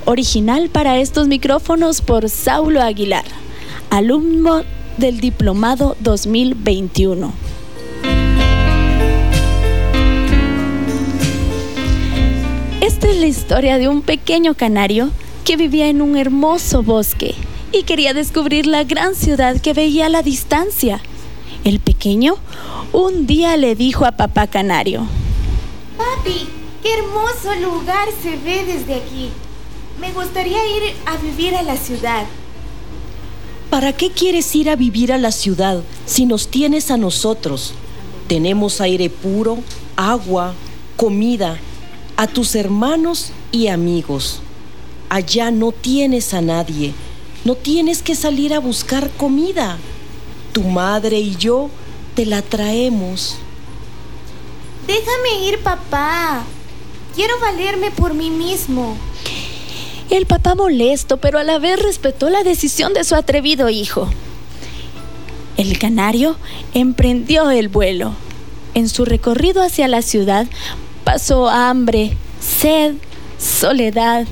original para estos micrófonos por Saulo Aguilar, alumno del Diplomado 2021. Esta es la historia de un pequeño canario que vivía en un hermoso bosque y quería descubrir la gran ciudad que veía a la distancia. El pequeño un día le dijo a papá canario, Papi, qué hermoso lugar se ve desde aquí. Me gustaría ir a vivir a la ciudad. ¿Para qué quieres ir a vivir a la ciudad si nos tienes a nosotros? Tenemos aire puro, agua, comida, a tus hermanos y amigos. Allá no tienes a nadie, no tienes que salir a buscar comida. Tu madre y yo te la traemos. Déjame ir, papá. Quiero valerme por mí mismo. El papá molesto, pero a la vez respetó la decisión de su atrevido hijo. El canario emprendió el vuelo. En su recorrido hacia la ciudad pasó hambre, sed, soledad.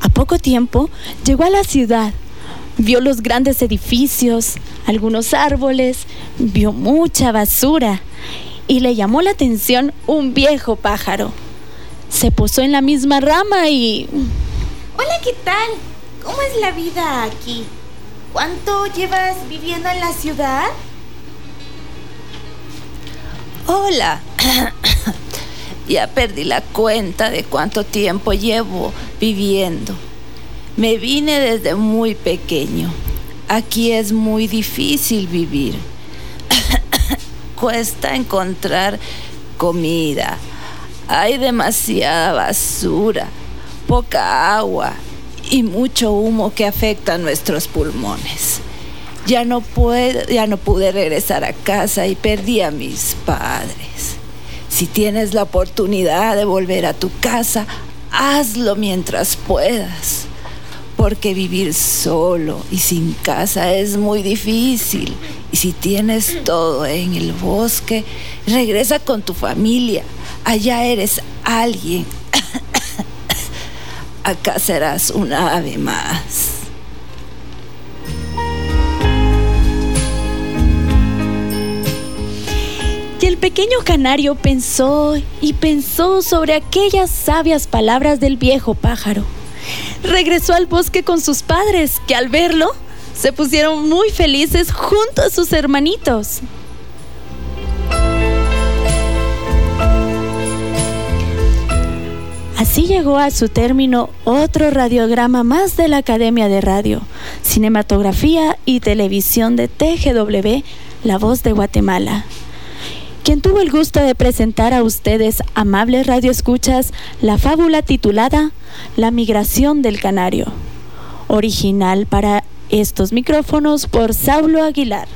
A poco tiempo llegó a la ciudad. Vio los grandes edificios, algunos árboles, vio mucha basura y le llamó la atención un viejo pájaro. Se posó en la misma rama y Hola, ¿qué tal? ¿Cómo es la vida aquí? ¿Cuánto llevas viviendo en la ciudad? Hola. Ya perdí la cuenta de cuánto tiempo llevo viviendo. Me vine desde muy pequeño. Aquí es muy difícil vivir. Cuesta encontrar comida. Hay demasiada basura, poca agua y mucho humo que afecta a nuestros pulmones. Ya no, ya no pude regresar a casa y perdí a mis padres. Si tienes la oportunidad de volver a tu casa, hazlo mientras puedas. Porque vivir solo y sin casa es muy difícil. Y si tienes todo en el bosque, regresa con tu familia. Allá eres alguien. Acá serás un ave más. El pequeño canario pensó y pensó sobre aquellas sabias palabras del viejo pájaro. Regresó al bosque con sus padres, que al verlo se pusieron muy felices junto a sus hermanitos. Así llegó a su término otro radiograma más de la Academia de Radio, Cinematografía y Televisión de TGW, La Voz de Guatemala quien tuvo el gusto de presentar a ustedes, amables radioescuchas, la fábula titulada La migración del canario, original para estos micrófonos por Saulo Aguilar,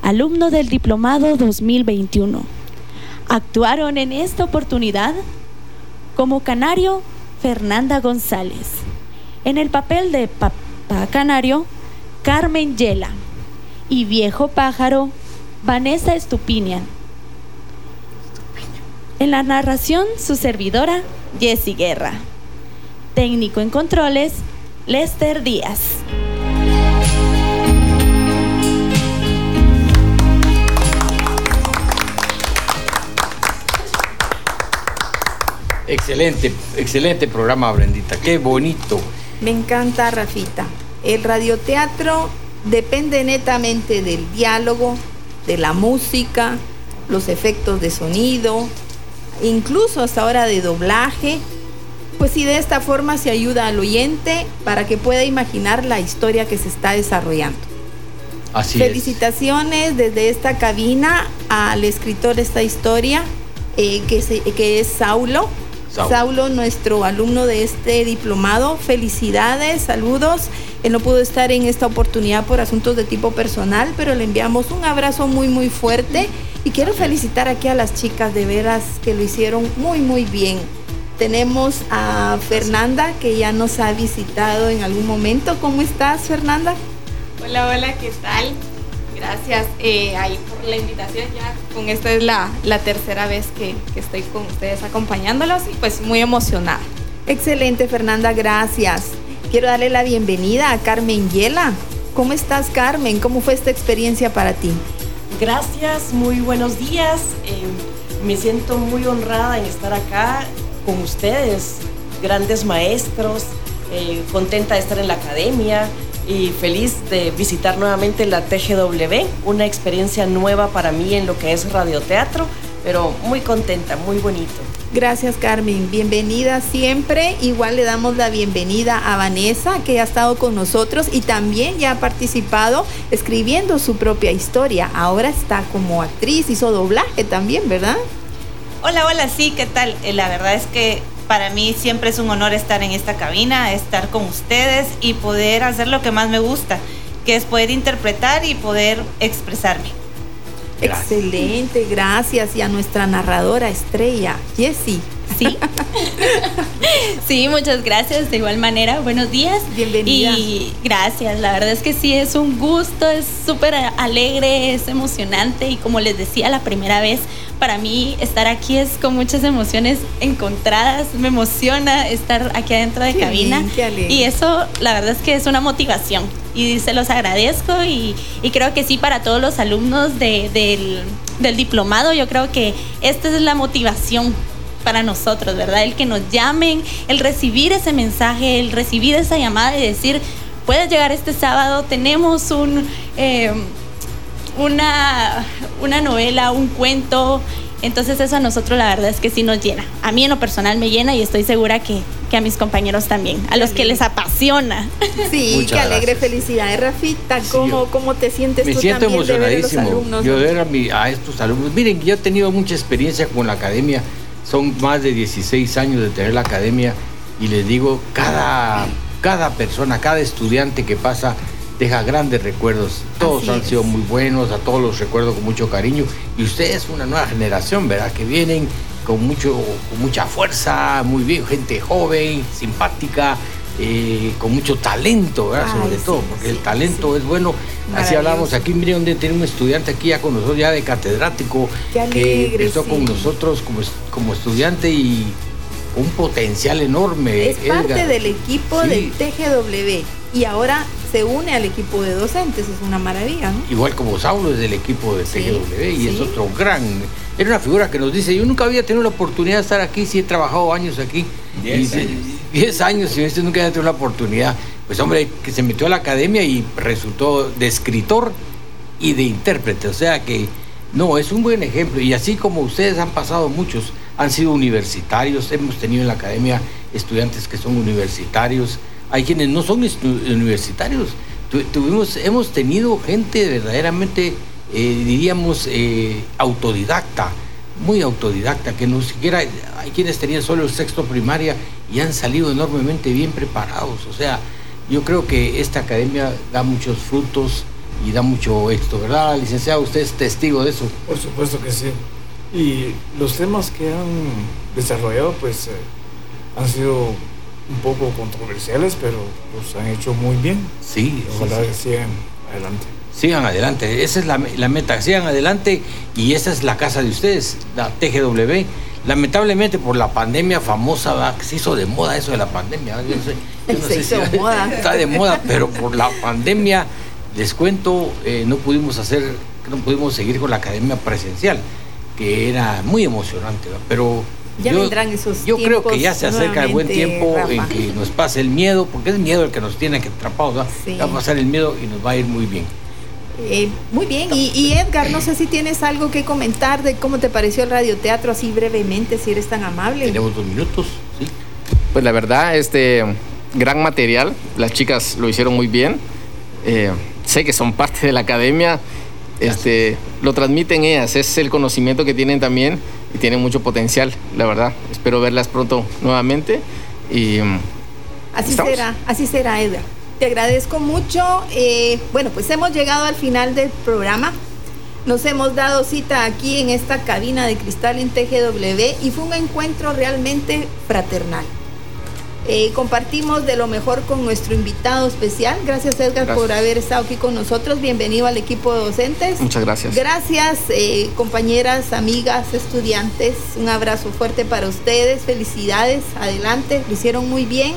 alumno del Diplomado 2021. Actuaron en esta oportunidad como canario Fernanda González, en el papel de papá canario Carmen Yela y viejo pájaro Vanessa Estupinian. En la narración, su servidora, Jessie Guerra. Técnico en controles, Lester Díaz. Excelente, excelente programa, Brendita. Qué bonito. Me encanta, Rafita. El radioteatro depende netamente del diálogo, de la música, los efectos de sonido, incluso hasta ahora de doblaje. Pues sí, de esta forma se ayuda al oyente para que pueda imaginar la historia que se está desarrollando. Así es. Felicitaciones desde esta cabina al escritor de esta historia, eh, que, se- que es Saulo. Saulo. Saulo, nuestro alumno de este diplomado. Felicidades, saludos. Él no pudo estar en esta oportunidad por asuntos de tipo personal, pero le enviamos un abrazo muy, muy fuerte. Y quiero felicitar aquí a las chicas, de veras, que lo hicieron muy, muy bien. Tenemos a Fernanda que ya nos ha visitado en algún momento. ¿Cómo estás, Fernanda? Hola, hola, ¿qué tal? Gracias eh, ahí por la invitación. Ya con esta es la, la tercera vez que, que estoy con ustedes acompañándolos y pues muy emocionada. Excelente, Fernanda, gracias. Quiero darle la bienvenida a Carmen Yela. ¿Cómo estás, Carmen? ¿Cómo fue esta experiencia para ti? Gracias, muy buenos días. Eh, me siento muy honrada en estar acá con ustedes, grandes maestros, eh, contenta de estar en la academia y feliz de visitar nuevamente la TGW, una experiencia nueva para mí en lo que es radioteatro, pero muy contenta, muy bonito. Gracias, Carmen. Bienvenida siempre. Igual le damos la bienvenida a Vanessa, que ha estado con nosotros y también ya ha participado escribiendo su propia historia. Ahora está como actriz, hizo doblaje también, ¿verdad? Hola, hola, sí, ¿qué tal? Eh, la verdad es que para mí siempre es un honor estar en esta cabina, estar con ustedes y poder hacer lo que más me gusta, que es poder interpretar y poder expresarme. Excelente, gracias. Y a nuestra narradora estrella, Jessie. Sí. Sí, muchas gracias. De igual manera, buenos días. Bienvenida. Y gracias. La verdad es que sí, es un gusto, es súper alegre, es emocionante. Y como les decía la primera vez, para mí estar aquí es con muchas emociones encontradas. Me emociona estar aquí adentro de Qué cabina. bien, qué alegre. y eso, la verdad es que es una motivación. Y se los agradezco. Y, y creo que sí, para todos los alumnos de- del, del diplomado, yo creo que esta es la motivación para nosotros, ¿verdad? El que nos llamen, el recibir ese mensaje, el recibir esa llamada y decir, puedes llegar este sábado, tenemos un, eh, una, una novela, un cuento. Entonces eso a nosotros la verdad es que sí nos llena. A mí en lo personal me llena y estoy segura que, que a mis compañeros también, a los que les apasiona. Sí, Muchas qué alegre gracias. felicidad. Rafita, ¿cómo, ¿cómo te sientes Me tú siento también de ver a los emocionadísimo. alumnos? Yo de ver a, mi- a estos alumnos. Miren, yo he tenido mucha experiencia con la academia. Son más de 16 años de tener la academia. Y les digo, cada, cada persona, cada estudiante que pasa deja grandes recuerdos. Todos Así han es. sido muy buenos, a todos los recuerdo con mucho cariño. Y ustedes, una nueva generación, ¿verdad? Que vienen con, mucho, con mucha fuerza, muy bien, gente joven, simpática, eh, con mucho talento, ¿verdad? Ay, Sobre sí, todo, porque el sí, talento es bueno. Así hablamos aquí, mire donde tiene un estudiante aquí ya con nosotros, ya de catedrático, Qué que empezó sí. con nosotros como, como estudiante y un potencial enorme. Es parte del equipo Sí. del TGW y ahora se une al equipo de docentes. Es una maravilla, ¿no? Igual como Saulo es del equipo de Sí, TGW y es otro gran. Era una figura que nos dice: Yo nunca había tenido la oportunidad de estar aquí, sí he trabajado años aquí. Diez Y dice, años. 10 años y este nunca había tenido la oportunidad. Pues hombre, que se metió a la academia y resultó de escritor y de intérprete. O sea que no, es un buen ejemplo. Y así como ustedes han pasado muchos, han sido universitarios, hemos tenido en la academia estudiantes que son universitarios, hay quienes no son universitarios. Tu- tuvimos, hemos tenido gente verdaderamente, eh, diríamos, eh, autodidacta, muy autodidacta, que no siquiera, hay quienes tenían solo el sexto primaria y han salido enormemente bien preparados. O sea, yo creo que esta academia da muchos frutos y da mucho éxito, ¿verdad, licenciado? Usted es testigo de eso. Por supuesto que sí. Y los temas que han desarrollado, pues, eh, han sido un poco controversiales, pero los han hecho muy bien. Sí, Ojalá sí, que sigan adelante. Sigan adelante, esa es la, la meta, sigan adelante y esa es la casa de ustedes, la TGW. Lamentablemente por la pandemia famosa, ¿verdad? que se hizo de moda eso de la pandemia. Yo sé, yo no Se sé si hizo moda. está de moda, pero por la pandemia, les cuento, eh, no pudimos hacer, no pudimos seguir con la academia presencial, que era muy emocionante, ¿verdad? pero Ya yo, vendrán esos yo creo que ya se acerca el buen tiempo en que nos pase el miedo, porque es miedo el que nos tiene que atrapados. Sí. va a pasar el miedo y nos va a ir muy bien. Eh, muy bien, y, y Edgar, no sé si tienes algo que comentar de cómo te pareció el radioteatro, así brevemente, si eres tan amable. Tenemos dos minutos, ¿sí? Pues la verdad, este gran material, las chicas lo hicieron muy bien. Eh, sé que son parte de la academia, este, lo transmiten ellas, es el conocimiento que tienen también y tienen mucho potencial, la verdad. Espero verlas pronto nuevamente y mm, Así ¿Estamos? será, así será, Edgar. Te agradezco mucho. Eh, bueno, pues hemos llegado al final del programa. Nos hemos dado cita aquí en esta cabina de cristal en TGW y fue un encuentro realmente fraternal. Eh, compartimos de lo mejor con nuestro invitado especial. Gracias Edgar Gracias. por haber estado aquí con nosotros. Bienvenido al equipo de docentes. Muchas gracias. Gracias eh, compañeras, amigas, estudiantes. Un abrazo fuerte para ustedes. Felicidades. Adelante. Lo hicieron muy bien.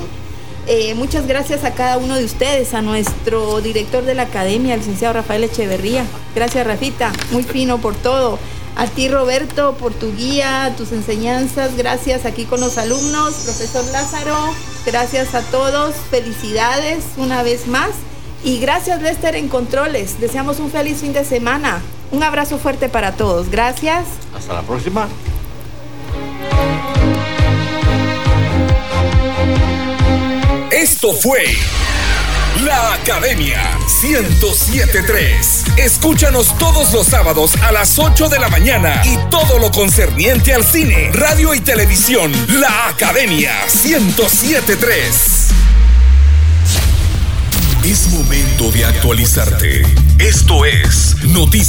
Eh, muchas gracias a cada uno de ustedes, a nuestro director de la academia, el licenciado Rafael Echeverría. Gracias, Rafita. Muy fino por todo. A ti, Roberto, por tu guía, tus enseñanzas. Gracias aquí con los alumnos. Profesor Lázaro, gracias a todos. Felicidades una vez más. Y gracias, Lester, en controles. Deseamos un feliz fin de semana. Un abrazo fuerte para todos. Gracias. Hasta la próxima. Esto fue La Academia 1073. Escúchanos todos los sábados a las 8 de la mañana y todo lo concerniente al cine, radio y televisión. La Academia 1073. Es momento de actualizarte. Esto es Noticias.